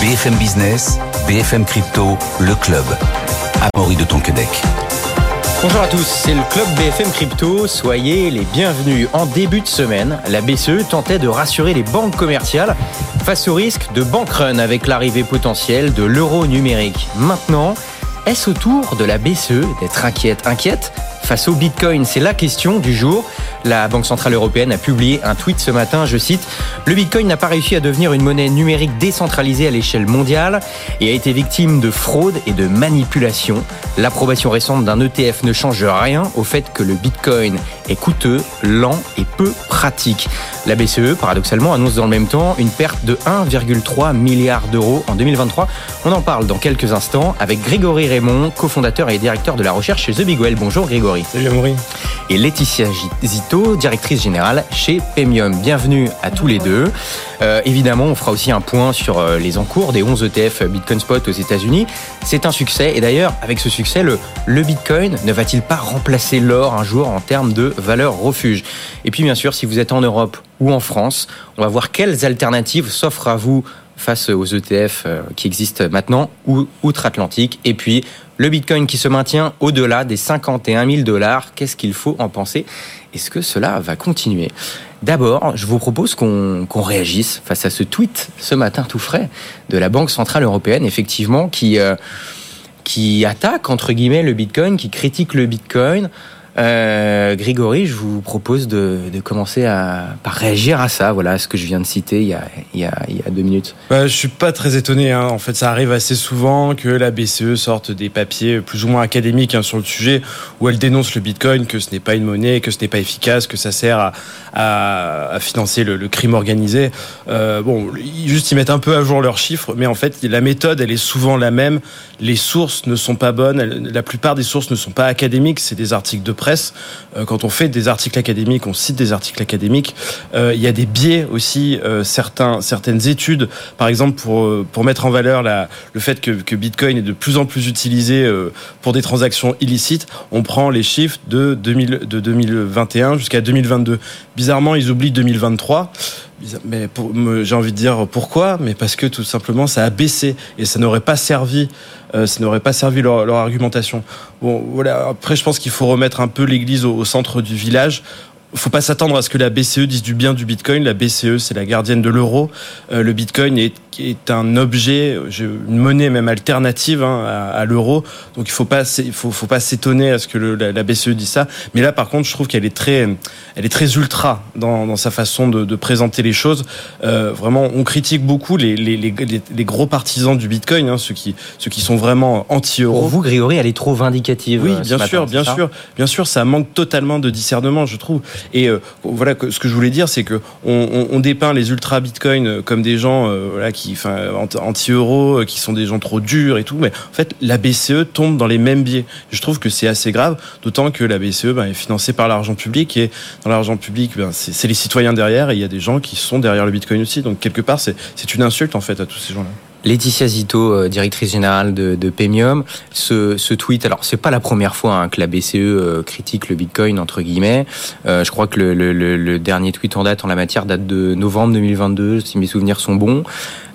BFM Business, BFM Crypto, le club. Amaury de Tonquedec. Bonjour à tous, c'est le club BFM Crypto. Soyez les bienvenus. En début de semaine, la BCE tentait de rassurer les banques commerciales face au risque de bank run avec l'arrivée potentielle de l'euro numérique. Maintenant, est-ce au tour de la BCE d'être inquiète Inquiète face au Bitcoin C'est la question du jour. La Banque Centrale Européenne a publié un tweet ce matin, je cite, Le Bitcoin n'a pas réussi à devenir une monnaie numérique décentralisée à l'échelle mondiale et a été victime de fraude et de manipulation. L'approbation récente d'un ETF ne change rien au fait que le Bitcoin est coûteux, lent et peu pratique. La BCE, paradoxalement, annonce dans le même temps une perte de 1,3 milliard d'euros en 2023. On en parle dans quelques instants avec Grégory Raymond, cofondateur et directeur de la recherche chez The Big Well. Bonjour Grégory. Salut Amaury. Et Laetitia Zito, directrice générale chez Pemium. Bienvenue à tous les deux. Euh, évidemment, on fera aussi un point sur euh, les encours des 11 ETF Bitcoin Spot aux États-Unis. C'est un succès. Et d'ailleurs, avec ce succès, le, le Bitcoin ne va-t-il pas remplacer l'or un jour en termes de valeur refuge? Et puis, bien sûr, si vous êtes en Europe ou en France, on va voir quelles alternatives s'offrent à vous face aux ETF euh, qui existent maintenant ou outre-Atlantique. Et puis, le Bitcoin qui se maintient au-delà des 51 000 dollars, qu'est-ce qu'il faut en penser? Est-ce que cela va continuer? D'abord, je vous propose qu'on réagisse face à ce tweet ce matin tout frais de la Banque Centrale Européenne, effectivement, qui, euh, qui attaque, entre guillemets, le Bitcoin, qui critique le Bitcoin. Euh, Grégory, je vous propose de, commencer à, par réagir à ça, voilà, ce que je viens de citer il y a, deux minutes. Bah, je suis pas très étonné. Hein. En fait, ça arrive assez souvent que la BCE sorte des papiers plus ou moins académiques hein, sur le sujet, où elle dénonce le Bitcoin, que ce n'est pas une monnaie, que ce n'est pas efficace, que ça sert à, à, à financer le, le, crime organisé. Euh, bon, juste ils mettent un peu à jour leurs chiffres, mais en fait, la méthode, elle est souvent la même. Les sources ne sont pas bonnes. La plupart des sources ne sont pas académiques. C'est des articles de presse euh, quand on fait des articles académiques, on cite des articles académiques, euh, il y a des biais aussi, euh, certaines études, par exemple pour, mettre en valeur le fait que, Bitcoin est de plus en plus utilisé pour des transactions illicites, on prend les chiffres de, 2000, de 2021 jusqu'à 2022. Bizarrement, ils oublient 2023. Mais j'ai envie de dire pourquoi, mais parce que tout simplement ça a baissé et ça n'aurait pas servi, euh, ça n'aurait pas servi leur, argumentation. Bon, voilà. Après, je pense qu'il faut remettre un peu l'église au, centre du village faut pas s'attendre à ce que la BCE dise du bien du Bitcoin. La BCE, c'est la gardienne de l'euro. Euh, le Bitcoin est, est, un objet, une monnaie même alternative hein, à, à l'euro. Donc il faut pas, il faut, faut pas s'étonner à ce que le, la, la, BCE dise ça. Mais là, par contre, je trouve qu'elle est très, elle est très ultra dans, dans sa façon de, de, présenter les choses. Euh, vraiment, on critique beaucoup les, les, les, les gros partisans du Bitcoin, hein, ceux qui, ceux qui sont vraiment anti-euro. Pour vous, Grégory, elle est trop vindicative. Oui, bien sûr, matin, bien sûr, bien sûr, ça manque totalement de discernement, je trouve. Et euh, voilà, ce que je voulais dire, c'est que on, on, on, dépeint les ultra bitcoin comme des gens euh, voilà, qui, enfin, anti-euro, qui sont des gens trop durs et tout. Mais en fait, la BCE tombe dans les mêmes biais. Je trouve que c'est assez grave, d'autant que la BCE ben, est financée par l'argent public et dans l'argent public, ben, c'est les citoyens derrière et il y a des gens qui sont derrière le bitcoin aussi. Donc quelque part, c'est une insulte en fait à tous ces gens-là. Laetitia Zito, euh, directrice générale de, de Pemium, ce, ce, tweet, alors c'est pas la première fois hein, que la BCE euh, critique le Bitcoin entre guillemets. Euh, je crois que le, le, le, dernier tweet en date en la matière date de novembre 2022, si mes souvenirs sont bons.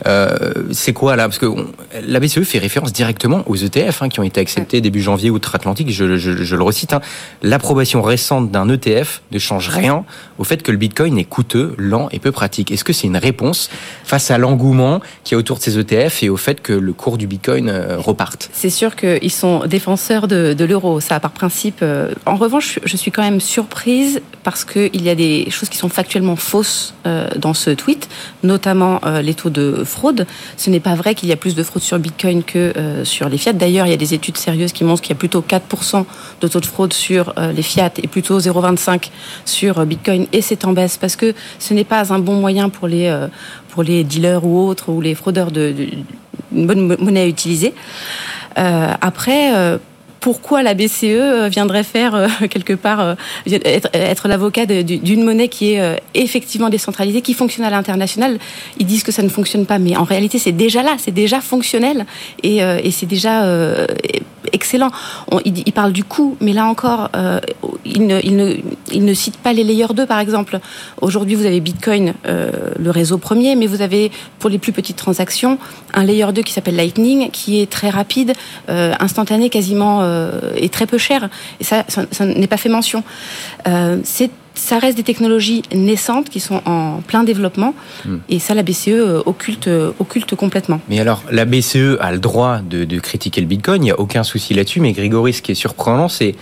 Euh, c'est quoi là? Parce que on, la BCE fait référence directement aux ETF hein, qui ont été acceptés début janvier outre-Atlantique. Je, je, je, le recite. Hein. L'approbation récente d'un ETF ne change rien au fait que le Bitcoin est coûteux, lent et peu pratique. Est-ce que c'est une réponse face à l'engouement qui est autour de ces ETF et au fait que le cours du Bitcoin reparte. C'est sûr qu'ils sont défenseurs de, l'euro, ça par principe. En revanche, je suis quand même surprise parce qu'il y a des choses qui sont factuellement fausses dans ce tweet, notamment les taux de fraude. Ce n'est pas vrai qu'il y a plus de fraude sur Bitcoin que sur les fiat. D'ailleurs, il y a des études sérieuses qui montrent qu'il y a plutôt 4% de taux de fraude sur les fiat et plutôt 0,25 sur Bitcoin et c'est en baisse parce que ce n'est pas un bon moyen pour les pour les dealers ou autres ou les fraudeurs de, une bonne monnaie à utiliser. Euh, après, euh, pourquoi la BCE euh, viendrait faire euh, quelque part euh, être, l'avocat d'une monnaie qui est effectivement décentralisée, qui fonctionne à l'international. Ils disent que ça ne fonctionne pas, mais en réalité c'est déjà là, c'est déjà fonctionnel et, c'est déjà excellent. ils, parlent du coût, mais là encore, ne, ils, ne, citent pas les layers 2 par exemple. Aujourd'hui vous avez Bitcoin, le réseau premier, mais vous avez pour les plus petites transactions un layer 2 qui s'appelle Lightning, qui est très rapide, instantané, quasiment est très peu cher. Et ça, ça, n'est pas fait mention. Euh, c'est ça reste des technologies naissantes qui sont en plein développement hmm. et ça la BCE euh, occulte, euh, occulte complètement. Mais alors la BCE a le droit de, critiquer le Bitcoin, il n'y a aucun souci là-dessus, mais Grégory, ce qui est surprenant, c'est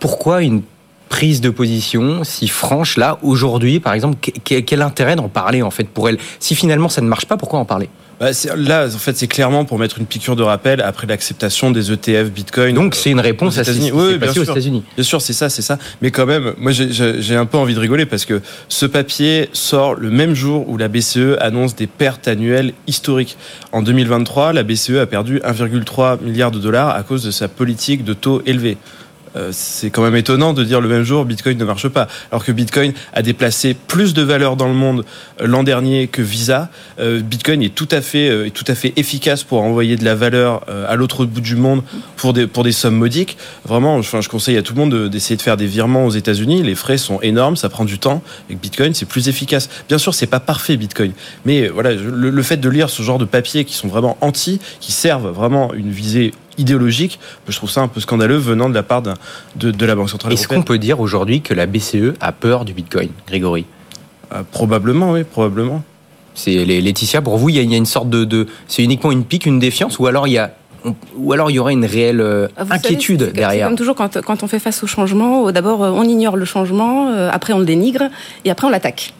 pourquoi une prise de position si franche là aujourd'hui par exemple quel intérêt d'en parler en fait pour elle? Si finalement ça ne marche pas pourquoi en parler? Bah, là, en fait, c'est clairement pour mettre une piqûre de rappel après l'acceptation des ETF Bitcoin. Donc, c'est une réponse à ce qui oui, passé aux États-Unis. Bien sûr, c'est ça, c'est ça. Mais quand même, moi, j'ai un peu envie de rigoler parce que ce papier sort le même jour où la BCE annonce des pertes annuelles historiques. En 2023, la BCE a perdu 1,3 milliard de dollars à cause de sa politique de taux élevés. Euh, c'est quand même étonnant de dire le même jour Bitcoin ne marche pas, alors que Bitcoin a déplacé plus de valeur dans le monde euh, l'an dernier que Visa. Euh, Bitcoin est tout à fait tout à fait efficace pour envoyer de la valeur à l'autre bout du monde pour des pour des sommes modiques. Vraiment, je conseille à tout le monde d'essayer de faire des virements aux États-Unis. Les frais sont énormes, ça prend du temps. Et Bitcoin, c'est plus efficace. Bien sûr, c'est pas parfait Bitcoin, mais voilà, le, le fait de lire ce genre de papiers qui sont vraiment anti, qui servent vraiment une visée idéologique, je trouve ça un peu scandaleux venant de la part de, de, la Banque Centrale Est-ce qu'on peut dire aujourd'hui que la BCE a peur du Bitcoin, Grégory? Euh, Probablement, oui, probablement. C'est Laetitia, pour vous, il y, a, une sorte de, c'est uniquement une pique, une défiance, ou alors il y a ou alors il y aurait une réelle euh, inquiétude derrière? Comme toujours, quand, quand, on fait face au changement, d'abord on ignore le changement, euh, après on le dénigre, et après on l'attaque.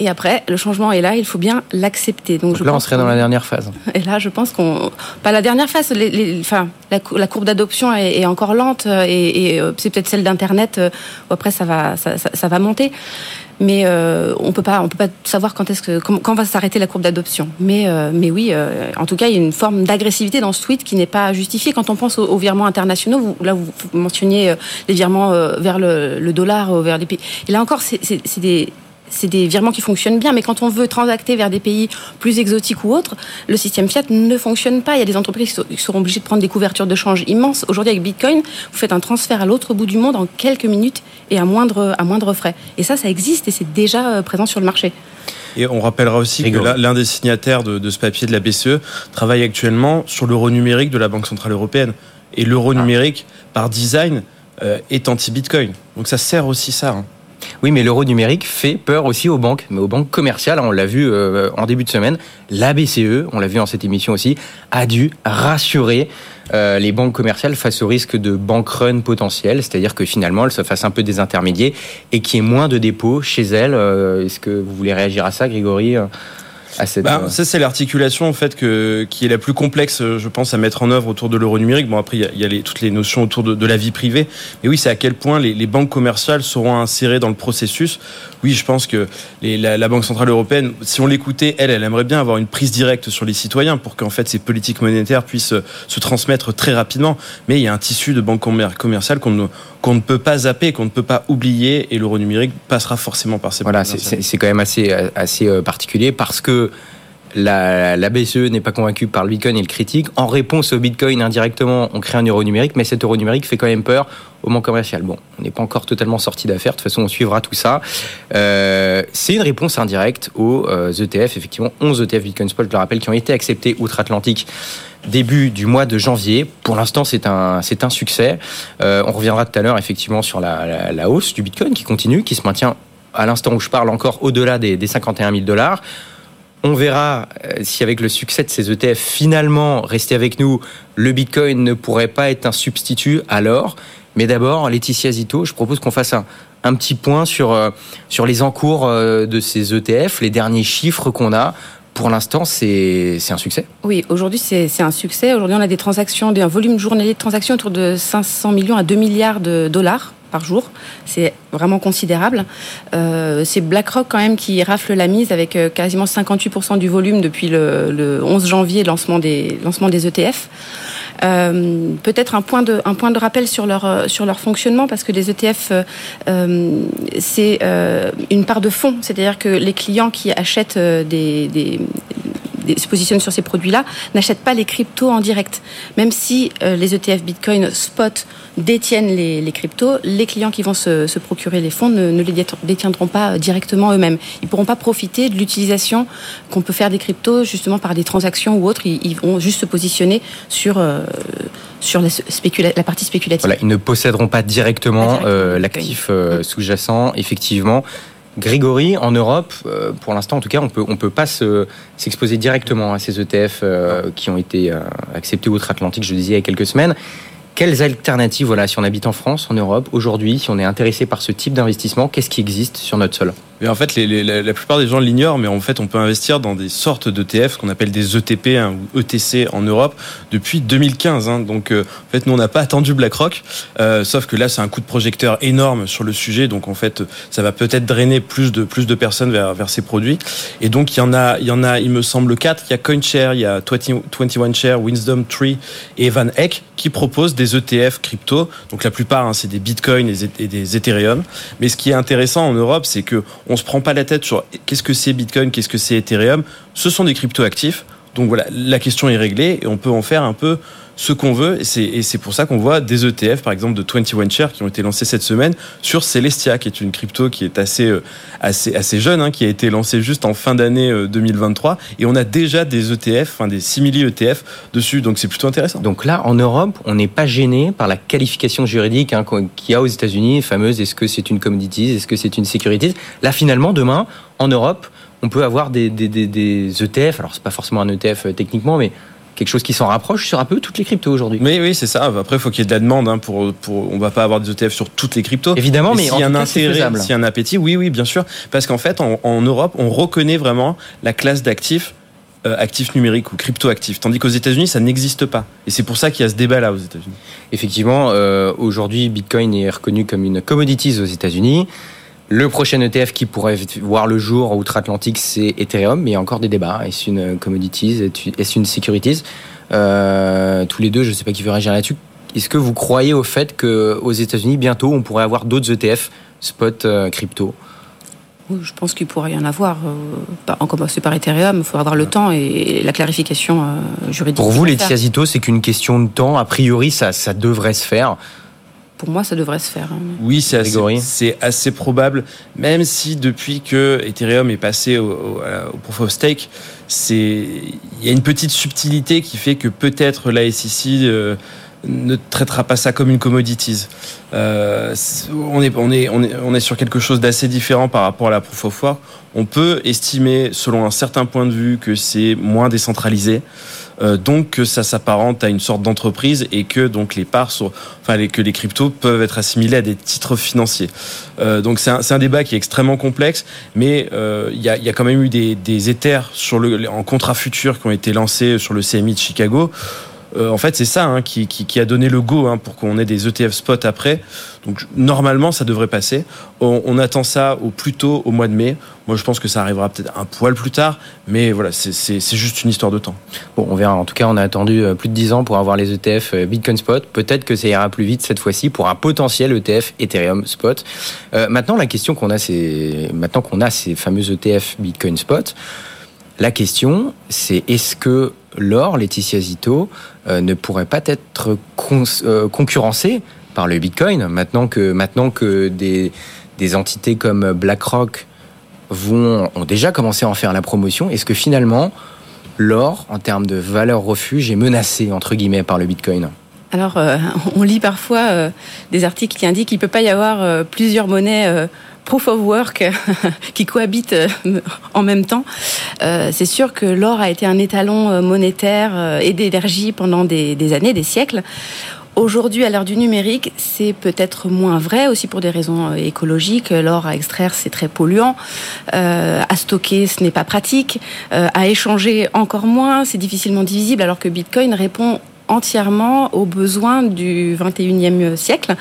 Et après, le changement est là, il faut bien l'accepter. Donc, je là, on serait dans la dernière phase. Et là, je pense qu'on, pas la dernière phase. Les, enfin, la, courbe d'adoption est, encore lente, et, euh, c'est peut-être celle d'internet. Euh, où après, ça va, ça, ça, va monter. Mais euh, on peut pas, on peut pas savoir quand est-ce que, quand, va s'arrêter la courbe d'adoption. Mais, mais oui, en tout cas, il y a une forme d'agressivité dans ce tweet qui n'est pas justifiée. Quand on pense aux, virements internationaux, vous, là, vous mentionniez les virements vers le, le dollar, vers les pays. Et là encore, c'est des c'est des virements qui fonctionnent bien, mais quand on veut transacter vers des pays plus exotiques ou autres, le système fiat ne fonctionne pas. Il y a des entreprises qui seront obligées de prendre des couvertures de change immenses. Aujourd'hui, avec Bitcoin, vous faites un transfert à l'autre bout du monde en quelques minutes et à moindre, à moindre frais. Et ça, ça existe et c'est déjà euh, présent sur le marché. Et on rappellera aussi que l'un des signataires de, ce papier de la BCE travaille actuellement sur l'euro numérique de la Banque Centrale Européenne. Et l'euro ah. numérique, par design, euh, est anti-Bitcoin. Donc ça sert aussi ça. Hein. Oui, mais l'euro numérique fait peur aussi aux banques, mais aux banques commerciales. On l'a vu euh, en début de semaine. La BCE, on l'a vu en cette émission aussi, a dû rassurer euh, les banques commerciales face au risque de bank run potentiel, c'est-à-dire que finalement elles se fassent un peu des intermédiaires et qu'il y ait moins de dépôts chez elles. Euh, est-ce que vous voulez réagir à ça, Grégory? Bah, ça, c'est l'articulation en fait que, qui est la plus complexe, je pense, à mettre en œuvre autour de l'euro numérique. Bon, après, il y a, les, toutes les notions autour de, de, la vie privée. Mais oui, c'est à quel point les, les, banques commerciales seront insérées dans le processus. Oui, je pense que les, la, la, Banque Centrale Européenne, si on l'écoutait, elle, elle aimerait bien avoir une prise directe sur les citoyens pour qu'en fait ces politiques monétaires puissent se transmettre très rapidement. Mais il y a un tissu de banques commerciales qu'on ne, qu'on ne peut pas zapper, qu'on ne peut pas oublier, et l'euro numérique passera forcément par ces Voilà, c'est quand même assez, assez euh, particulier parce que la, BCE n'est pas convaincue par le Bitcoin et le critique. En réponse au Bitcoin, indirectement, on crée un euro numérique, mais cet euro numérique fait quand même peur au monde commercial. Bon, on n'est pas encore totalement sorti d'affaire, de toute façon, on suivra tout ça. Euh, c'est une réponse indirecte aux ETF, euh, effectivement, 11 ETF Bitcoin Spot, je le rappelle, qui ont été acceptés outre-Atlantique début du mois de janvier. Pour l'instant, c'est un, succès. Euh, on reviendra tout à l'heure, effectivement, sur la, hausse du Bitcoin qui continue, qui se maintient à l'instant où je parle encore au-delà des 51 000 dollars. On verra euh, si avec le succès de ces ETF, finalement, restez avec nous, le Bitcoin ne pourrait pas être un substitut alors. Mais d'abord, Laetitia Zito, je propose qu'on fasse un, un petit point sur, euh, sur les encours de ces ETF, les derniers chiffres qu'on a pour l'instant, c'est un succès? Oui, aujourd'hui, c'est un succès. Aujourd'hui, on a des transactions, un volume journalier de transactions autour de 500 millions à 2 milliards de dollars par jour. C'est vraiment considérable. Euh, c'est BlackRock quand même qui rafle la mise avec euh, quasiment 58% du volume depuis le, 11 janvier, lancement des, lancement des ETF. Peut-être un point de un point de rappel sur leur sur leur fonctionnement parce que les ETF c'est une part de fonds, c'est-à-dire que les clients qui achètent des se positionnent sur ces produits-là n'achètent pas les cryptos en direct. Même si euh, les ETF Bitcoin spot détiennent les, cryptos, les clients qui vont se, procurer les fonds ne, les détiendront pas directement eux-mêmes. Ils pourront pas profiter de l'utilisation qu'on peut faire des cryptos justement par des transactions ou autres. Ils, vont juste se positionner sur euh, sur la, la, partie spéculative. Voilà, ils ne posséderont pas directement euh, l'actif sous-jacent, effectivement. Grégory, en Europe, euh, pour l'instant en tout cas, on peut, on peut pas s'exposer directement à ces ETF euh, qui ont été euh, acceptés outre-Atlantique, je le disais il y a quelques semaines. Quelles alternatives, voilà, si on habite en France, en Europe, aujourd'hui, si on est intéressé par ce type d'investissement, qu'est-ce qui existe sur notre sol? En fait, la, plupart des gens l'ignorent, mais en fait, on peut investir dans des sortes d'ETF, qu'on appelle des ETP hein, ou ETC en Europe, depuis 2015. Hein. Donc, euh, en fait, nous, on n'a pas attendu BlackRock, euh, sauf que là, c'est un coup de projecteur énorme sur le sujet. Donc, en fait, ça va peut-être drainer plus de plus de personnes vers vers ces produits. Et donc, il y en a, il y en a, il me semble quatre. Il y a CoinShare, il y a 21 Share, Wisdom Tree et Van Eck qui proposent des ETF crypto. Donc, la plupart, hein, c'est des Bitcoin et des Ethereum. Mais ce qui est intéressant en Europe, c'est que on se prend pas la tête sur qu'est-ce que c'est Bitcoin, qu'est-ce que c'est Ethereum? Ce sont des crypto-actifs. Donc voilà, la question est réglée et on peut en faire un peu ce qu'on veut. Et c'est pour ça qu'on voit des ETF, par exemple de 21 Share, qui ont été lancés cette semaine sur Celestia, qui est une crypto qui est assez, euh, assez, assez jeune, hein, qui a été lancée juste en fin d'année 2023. Euh, et on a déjà des ETF, enfin des simili ETF dessus. Donc c'est plutôt intéressant. Donc là, en Europe, on n'est pas gêné par la qualification juridique hein, qu'il y a aux États-Unis, fameuse est-ce que c'est une commodity, est-ce que c'est une security Là, finalement, demain, en Europe, on peut avoir des, des, ETF. Alors, c'est pas forcément un ETF euh, techniquement, mais quelque chose qui s'en rapproche sur un peu toutes les cryptos aujourd'hui. Oui, oui, c'est ça. Après, il faut qu'il y ait de la demande. Hein, pour, pour, on va pas avoir des ETF sur toutes les cryptos. Évidemment, mais, s'il y a un intérêt, s'il y a un appétit, oui, oui, bien sûr. Parce qu'en fait, en, Europe, on reconnaît vraiment la classe d'actifs euh, actifs numériques ou crypto-actifs. Tandis qu'aux États-Unis, ça n'existe pas. Et c'est pour ça qu'il y a ce débat-là aux États-Unis. Effectivement, euh, aujourd'hui, Bitcoin est reconnu comme une commodity aux États-Unis. Le prochain ETF qui pourrait voir le jour outre-Atlantique, c'est Ethereum, mais il y a encore des débats. Est-ce une commodities? Est-ce une securities? Euh, Tous les deux, je ne sais pas qui veut réagir là-dessus. Est-ce que vous croyez au fait qu'aux États-Unis, bientôt, on pourrait avoir d'autres ETF spot euh, crypto? Je pense qu'il pourrait y en avoir. Euh, en commencer par Ethereum, il faut avoir le temps et la clarification juridique. Pour vous, Laetitia Zito, c'est qu'une question de temps. A priori, ça, ça devrait se faire pour moi, ça devrait se faire. Hein. Oui, c'est assez, assez, probable, même si depuis que Ethereum est passé au, Proof of Stake, il y a une petite subtilité qui fait que peut-être la SEC euh, ne traitera pas ça comme une commodities. Euh, on, est, on, est, on, est, on est sur quelque chose d'assez différent par rapport à la Proof of Work. On peut estimer, selon un certain point de vue, que c'est moins décentralisé. Euh, donc que ça s'apparente à une sorte d'entreprise et que donc les parts sont, enfin que les cryptos peuvent être assimilés à des titres financiers. Euh, donc c'est un, un, débat qui est extrêmement complexe, mais euh, il y, a, y, a, quand même eu des, des éthers sur le, en contrat futur qui ont été lancés sur le CMI de Chicago. Euh, en fait, c'est ça hein, qui, a donné le go hein, pour qu'on ait des ETF spot après. Donc normalement, ça devrait passer. On, attend ça au plus tôt au mois de mai. Moi, je pense que ça arrivera peut-être un poil plus tard, mais voilà, c'est juste une histoire de temps. Bon, on verra. En tout cas, on a attendu euh, plus de 10 ans pour avoir les ETF euh, Bitcoin Spot. Peut-être que ça ira plus vite cette fois-ci pour un potentiel ETF Ethereum Spot. maintenant, la question qu'on a, c'est maintenant qu'on a ces fameux ETF Bitcoin Spot. La question, c'est est-ce que l'or, Laetitia Zito, euh, ne pourrait pas être euh, concurrencé par le Bitcoin maintenant que, des, entités comme BlackRock ont déjà commencé à en faire la promotion Est-ce que finalement, l'or, en termes de valeur refuge, est menacé, entre guillemets, par le Bitcoin? Alors, euh, on lit parfois des articles qui indiquent qu'il ne peut pas y avoir plusieurs monnaies proof of work qui cohabitent euh, en même temps. Euh, c'est sûr que l'or a été un étalon euh, monétaire et d'énergie pendant des, années, des siècles. Aujourd'hui, à l'heure du numérique, c'est peut-être moins vrai, aussi pour des raisons écologiques. L'or à extraire, c'est très polluant. à stocker, ce n'est pas pratique. à échanger, encore moins. C'est difficilement divisible, alors que Bitcoin répond entièrement aux besoins du 21e siècle.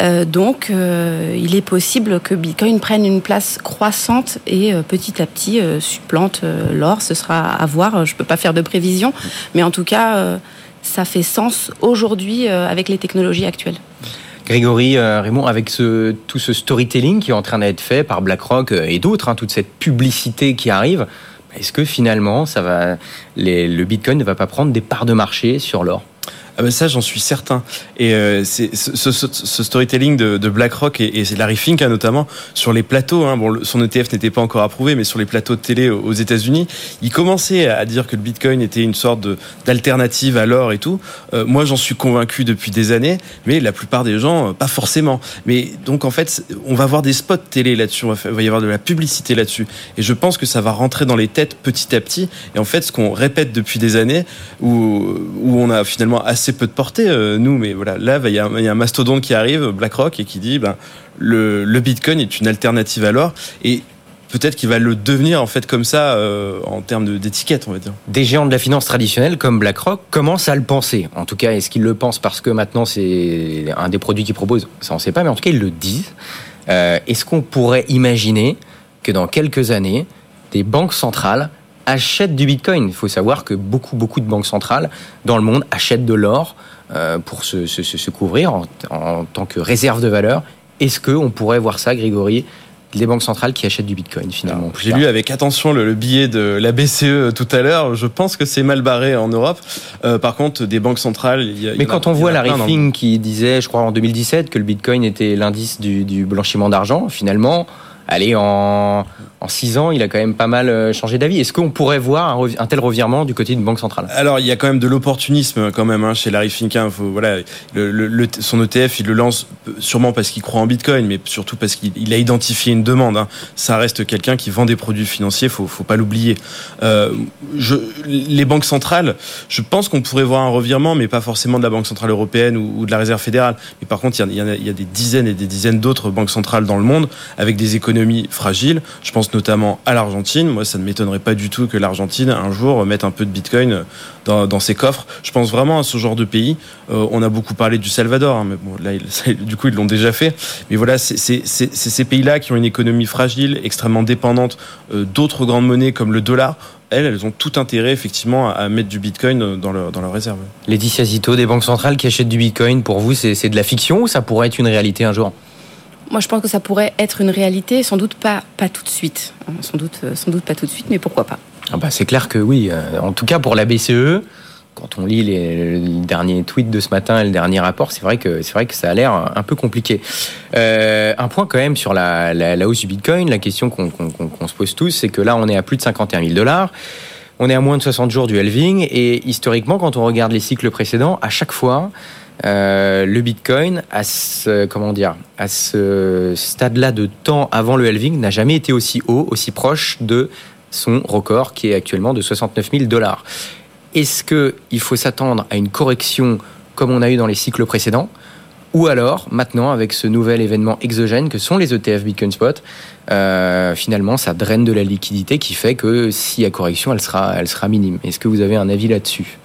Euh, donc, euh, il est possible que Bitcoin prenne une place croissante et euh, petit à petit supplante l'or. Ce sera à voir. Je ne peux pas faire de prévision, mais en tout cas ça fait sens aujourd'hui avec les technologies actuelles. Grégory, Raymond, avec tout ce storytelling qui est en train d'être fait par BlackRock et d'autres, hein, toute cette publicité qui arrive, est-ce que finalement, ça va, le Bitcoin ne va pas prendre des parts de marché sur l'or? Ah ben ça, j'en suis certain. Et euh, ce, storytelling de, BlackRock et, et Larry Fink hein, notamment sur les plateaux. Hein, bon, son ETF n'était pas encore approuvé, mais sur les plateaux de télé aux États-Unis, il commençait à dire que le Bitcoin était une sorte d'alternative à l'or et tout. Euh, moi, j'en suis convaincu depuis des années, mais la plupart des gens, euh, pas forcément. Mais donc en fait, on va voir des spots télé là-dessus, il va y avoir de la publicité là-dessus, et je pense que ça va rentrer dans les têtes petit à petit. Et en fait, ce qu'on répète depuis des années, où où on a finalement assez peu de portée, euh, nous, mais voilà, là, il y, a, un mastodonte qui arrive, BlackRock, et qui dit ben, le, le Bitcoin est une alternative à l'or. Et peut-être qu'il va le devenir en fait comme ça euh, en termes d'étiquette, on va dire. Des géants de la finance traditionnelle comme BlackRock commencent à le penser. En tout cas, est-ce qu'ils le pensent parce que maintenant c'est un des produits qu'ils proposent? Ça, on ne sait pas, mais en tout cas, ils le disent. Euh, est-ce qu'on pourrait imaginer que dans quelques années, des banques centrales achètent du Bitcoin. Il faut savoir que beaucoup, beaucoup de banques centrales dans le monde achètent de l'or euh, pour se, se, se couvrir en, en, tant que réserve de valeur. Est-ce qu'on pourrait voir ça, Grégory les banques centrales qui achètent du Bitcoin finalement. J'ai lu avec attention le, le, billet de la BCE tout à l'heure. Je pense que c'est mal barré en Europe. Euh, par contre, des banques centrales. Il y a, Mais quand a, on voit la Riffing qui disait, je crois en 2017, que le Bitcoin était l'indice du, du blanchiment d'argent, finalement, allez en en six ans, il a quand même pas mal euh, changé d'avis. Est-ce qu'on pourrait voir un, tel revirement du côté d'une banque centrale? Alors, il y a quand même de l'opportunisme quand même hein, chez Larry Finkin. Faut, voilà, son ETF, il le lance sûrement parce qu'il croit en Bitcoin, mais surtout parce qu'il a identifié une demande. Hein. Ça reste quelqu'un qui vend des produits financiers, faut, faut pas l'oublier. Euh, les banques centrales, je pense qu'on pourrait voir un revirement, mais pas forcément de la Banque centrale européenne ou, de la Réserve fédérale. Mais par contre, il y a des dizaines et des dizaines d'autres banques centrales dans le monde avec des économies fragiles. Je pense notamment à l'Argentine. Moi, ça ne m'étonnerait pas du tout que l'Argentine, un jour, mette un peu de Bitcoin dans, dans, ses coffres. Je pense vraiment à ce genre de pays. Euh, on a beaucoup parlé du Salvador, hein, mais bon, là, du coup, ils l'ont déjà fait. Mais voilà, c'est ces pays-là qui ont une économie fragile, extrêmement dépendante euh, d'autres grandes monnaies comme le dollar elles, elles ont tout intérêt effectivement à mettre du Bitcoin dans leur, dans leur réserve. Laetitia Zito, des banques centrales qui achètent du Bitcoin, pour vous, c'est de la fiction ou ça pourrait être une réalité un jour? Moi, je pense que ça pourrait être une réalité, sans doute pas, pas tout de suite. Sans doute, euh, sans doute pas tout de suite, mais pourquoi pas ah bah, C'est clair que oui. Euh, en tout cas, pour la BCE, quand on lit les, les, derniers tweets de ce matin et le dernier rapport, c'est vrai que c'est vrai que ça a l'air un peu compliqué. Euh, un point quand même sur la, la, hausse du Bitcoin, la question qu'on qu qu se pose tous, c'est que là, on est à plus de 51 000 dollars. On est à moins de 60 jours du halving et historiquement, quand on regarde les cycles précédents, à chaque fois, euh, le Bitcoin, à ce, comment dire, à ce stade-là de temps avant le halving, n'a jamais été aussi haut, aussi proche de son record qui est actuellement de 69 000 dollars. Est-ce qu'il faut s'attendre à une correction comme on a eu dans les cycles précédents? Ou alors, maintenant, avec ce nouvel événement exogène que sont les ETF Bitcoin Spot, euh, finalement, ça draine de la liquidité qui fait que s'il y a correction, elle sera, elle sera minime. Est-ce que vous avez un avis là-dessus?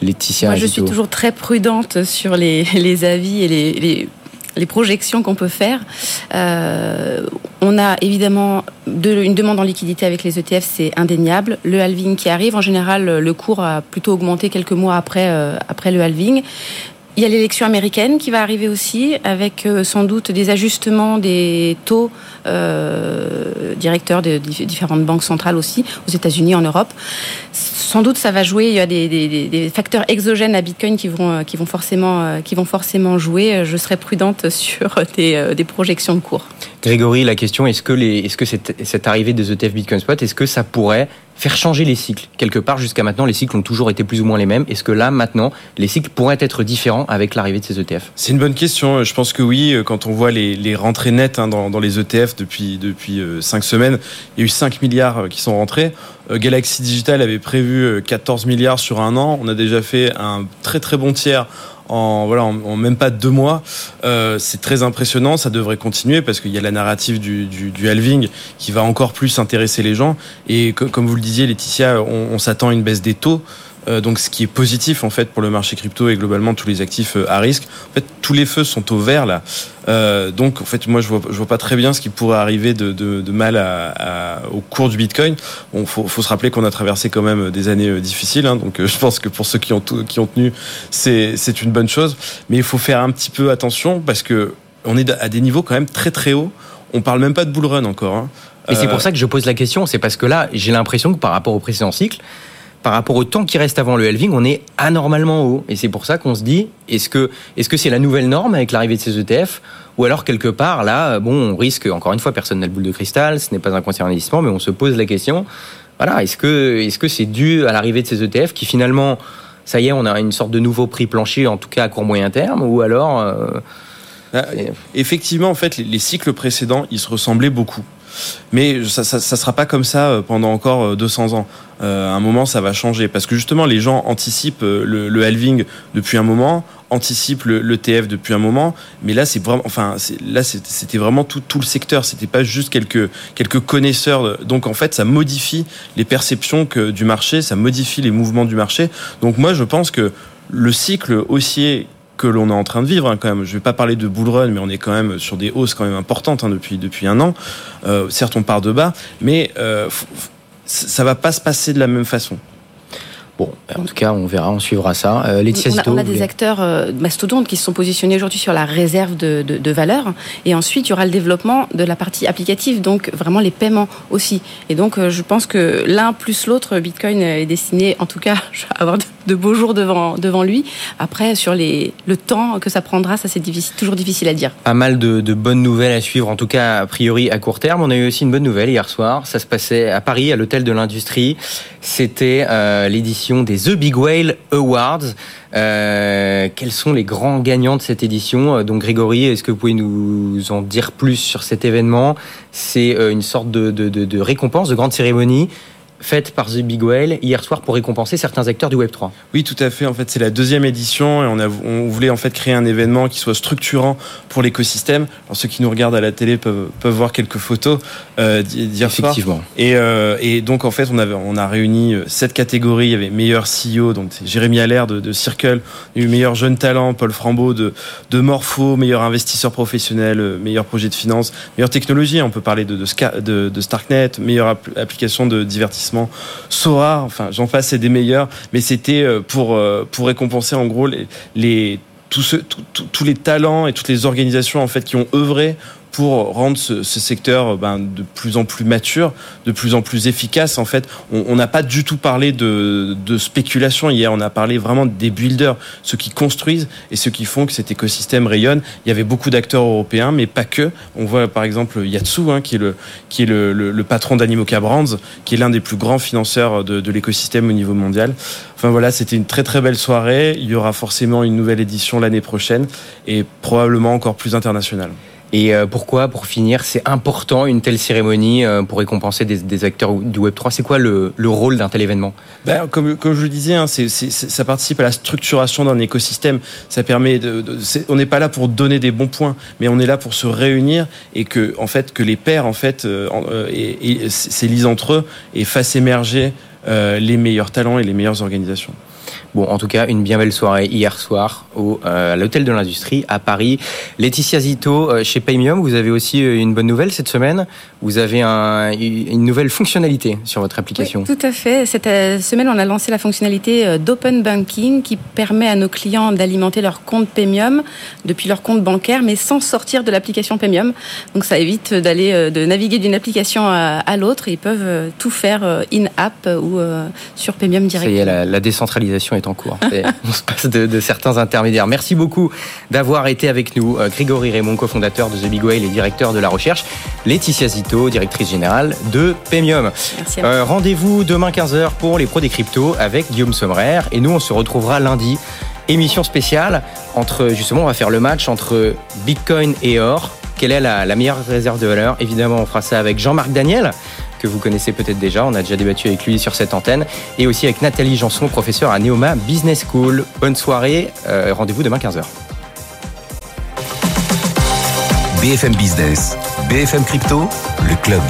Laetitia Moi, je suis toujours très prudente sur les, les avis et les, les, les projections qu'on peut faire. Euh, on a évidemment de, une demande en liquidité avec les ETF, c'est indéniable. Le halving qui arrive, en général, le cours a plutôt augmenté quelques mois après, euh, après le halving. Il y a l'élection américaine qui va arriver aussi, avec euh, sans doute des ajustements des taux euh, directeurs de différentes banques centrales aussi, aux États-Unis, en Europe. Sans doute, ça va jouer. Il y a des, des, des, facteurs exogènes à Bitcoin qui vont, euh, qui vont, forcément, euh, qui vont forcément jouer. Je serai prudente sur des, des projections de cours. Grégory, la question est-ce que, les, est -ce que cette, cette arrivée des ETF Bitcoin Spot, est-ce que ça pourrait faire changer les cycles? Quelque part, jusqu'à maintenant, les cycles ont toujours été plus ou moins les mêmes. Est-ce que là, maintenant, les cycles pourraient être différents avec l'arrivée de ces ETF C'est une bonne question. Je pense que oui, quand on voit les, les rentrées nettes hein, dans, dans, les ETF depuis, depuis euh, 5 semaines, il y a eu 5 milliards qui sont rentrés. Euh, Galaxy Digital avait prévu 14 milliards sur un an. On a déjà fait un très très bon tiers en voilà en, même pas deux mois. Euh, c'est très impressionnant. Ça devrait continuer parce qu'il y a la narrative du, halving qui va encore plus intéresser les gens. Et comme vous le disiez, Laetitia, on s'attend à une baisse des taux. Donc ce qui est positif en fait pour le marché crypto et globalement tous les actifs à risque. En fait, tous les feux sont au vert là. donc en fait, moi je vois, je vois pas très bien ce qui pourrait arriver de, de, mal à, au cours du Bitcoin. Bon, faut, faut se rappeler qu'on a traversé quand même des années difficiles, hein, donc je pense que pour ceux qui ont qui ont tenu, c'est une bonne chose. Mais il faut faire un petit peu attention parce que on est à des niveaux quand même très très hauts. On parle même pas de bull run encore. Hein. Et c'est pour euh, ça que je pose la question, c'est parce que là, j'ai l'impression que par rapport au précédent cycle, par rapport au temps qui reste avant le halving, on est anormalement haut. Et c'est pour ça qu'on se dit, est-ce que est-ce que c'est la nouvelle norme avec l'arrivée de ces ETF ou alors quelque part là, bon, on risque encore une fois, personne n'a le boule de cristal, ce n'est pas un conseil d'investissement, mais on se pose la question, voilà, est-ce que est-ce que c'est dû à l'arrivée de ces ETF qui finalement, ça y est, on a une sorte de nouveau prix plancher, en tout cas à court moyen terme, ou alors euh, bah, effectivement, en fait, les, cycles précédents, ils se ressemblaient beaucoup. Mais ça, ça, sera pas comme ça euh, pendant encore 200 euh, ans. Euh, à un moment, ça va changer parce que justement, les gens anticipent le, halving depuis un moment, anticipent le, TF depuis un moment. Mais là, c'est vraiment, enfin, là, c'était vraiment tout, le secteur. C'était pas juste quelques connaisseurs. Donc en fait, ça modifie les perceptions du marché, ça modifie les mouvements du marché. Donc moi, je pense que le cycle haussier que l'on est en train de vivre hein, quand même. Je vais pas parler de bull run, mais on est quand même sur des hausses quand même importantes hein, depuis depuis un an. Euh, certes, on part de bas, mais euh, ça va pas se passer de la même façon. Bon, en tout cas, on verra, on suivra ça. Euh, Laetitia on, a, on a des acteurs euh, mastodontes qui se sont positionnés aujourd'hui sur la réserve de, de, de, valeur. Et ensuite, il y aura le développement de la partie applicative, donc vraiment les paiements aussi. Et donc, euh, je pense que l'un plus l'autre, Bitcoin est destiné, en tout cas, à avoir de, beaux jours devant, devant lui. Après, sur le temps que ça prendra, ça c'est toujours difficile à dire. Pas mal de, de, bonnes nouvelles à suivre, en tout cas, a priori, à court terme. On a eu aussi une bonne nouvelle hier soir. Ça se passait à Paris, à l'hôtel de l'Industrie. C'était euh, l'édition des The Big Whale Awards. Euh, quels sont les grands gagnants de cette édition? Donc Grégory, est-ce que vous pouvez nous en dire plus sur cet événement? C'est euh, une sorte de, de récompense, de grande cérémonie faite par The Big Whale hier soir pour récompenser certains acteurs du Web 3. Oui, tout à fait. En fait, c'est la deuxième édition et on, a, on voulait en fait créer un événement qui soit structurant pour l'écosystème. Alors ceux qui nous regardent à la télé peuvent, peuvent voir quelques photos euh, d'hier soir. Effectivement. Et, euh, et donc en fait, on, avait, on a réuni euh, sept catégories. Il y avait meilleur CEO, donc c'est Jérémy Allaire de, de Circle, il y a eu meilleur jeune talent, Paul Frambeau de, de Morpho, meilleur investisseur professionnel, euh, meilleur projet de finance, meilleure technologie. On peut parler de, de, de Starknet, meilleure application de divertissement Sora, enfin j'en passe, c'est des meilleurs, mais c'était euh, pour, euh, pour récompenser en gros les, les tous, tous les talents et toutes les organisations en fait qui ont œuvré pour rendre ce, secteur ben, de plus en plus mature, de plus en plus efficace. En fait, on n'a pas du tout parlé de, de, spéculation hier. On a parlé vraiment des builders, ceux qui construisent et ceux qui font que cet écosystème rayonne. Il y avait beaucoup d'acteurs européens, mais pas que. On voit par exemple Yatsu, hein, qui est le qui est le, le, patron d'Animoca Brands, qui est l'un des plus grands financeurs de, de l'écosystème au niveau mondial. Enfin voilà, c'était une très très belle soirée. Il y aura forcément une nouvelle édition l'année prochaine et probablement encore plus internationale. Et euh, pourquoi, pour finir, c'est important une telle cérémonie euh, pour récompenser des, acteurs du Web3 C'est quoi le, rôle d'un tel événement? Ben, comme, je le disais, hein, ça participe à la structuration d'un écosystème. Ça permet on n'est pas là pour donner des bons points, mais on est là pour se réunir et que, en fait, que les pairs en euh, s'élisent entre eux et fassent émerger les meilleurs talents et les meilleures organisations. Bon, en tout cas, une bien belle soirée hier soir au, euh, à l'hôtel de l'industrie à Paris. Laetitia Zito, euh, chez Paymium, vous avez aussi euh, une bonne nouvelle cette semaine. Vous avez un, une nouvelle fonctionnalité sur votre application. tout à fait. Cette semaine, on a lancé la fonctionnalité d'Open Banking qui permet à nos clients d'alimenter leur compte Paymium depuis leur compte bancaire, mais sans sortir de l'application Paymium. Donc, ça évite d'aller de naviguer d'une application à, l'autre. Ils peuvent tout faire in-app ou sur Paymium directement. Ça y est, la, la décentralisation est en cours. on se passe de, certains intermédiaires. Merci beaucoup d'avoir été avec nous. Euh, Grégory Raymond, cofondateur de The Big Whale et directeur de la recherche. Laetitia Zito, directrice générale de Pemium. Euh, rendez-vous demain 15h pour les pros des cryptos avec Guillaume Sommerer. Et nous, on se retrouvera lundi. Émission spéciale entre, justement, on va faire le match entre Bitcoin et or. Quelle est la, la meilleure réserve de valeur? Évidemment, on fera ça avec Jean-Marc Daniel que vous connaissez peut-être déjà. On a déjà débattu avec lui sur cette antenne. Et aussi avec Nathalie Janson, professeure à Neoma Business School. Bonne soirée. Euh, rendez-vous demain 15h. BFM Business, BFM Crypto, le club.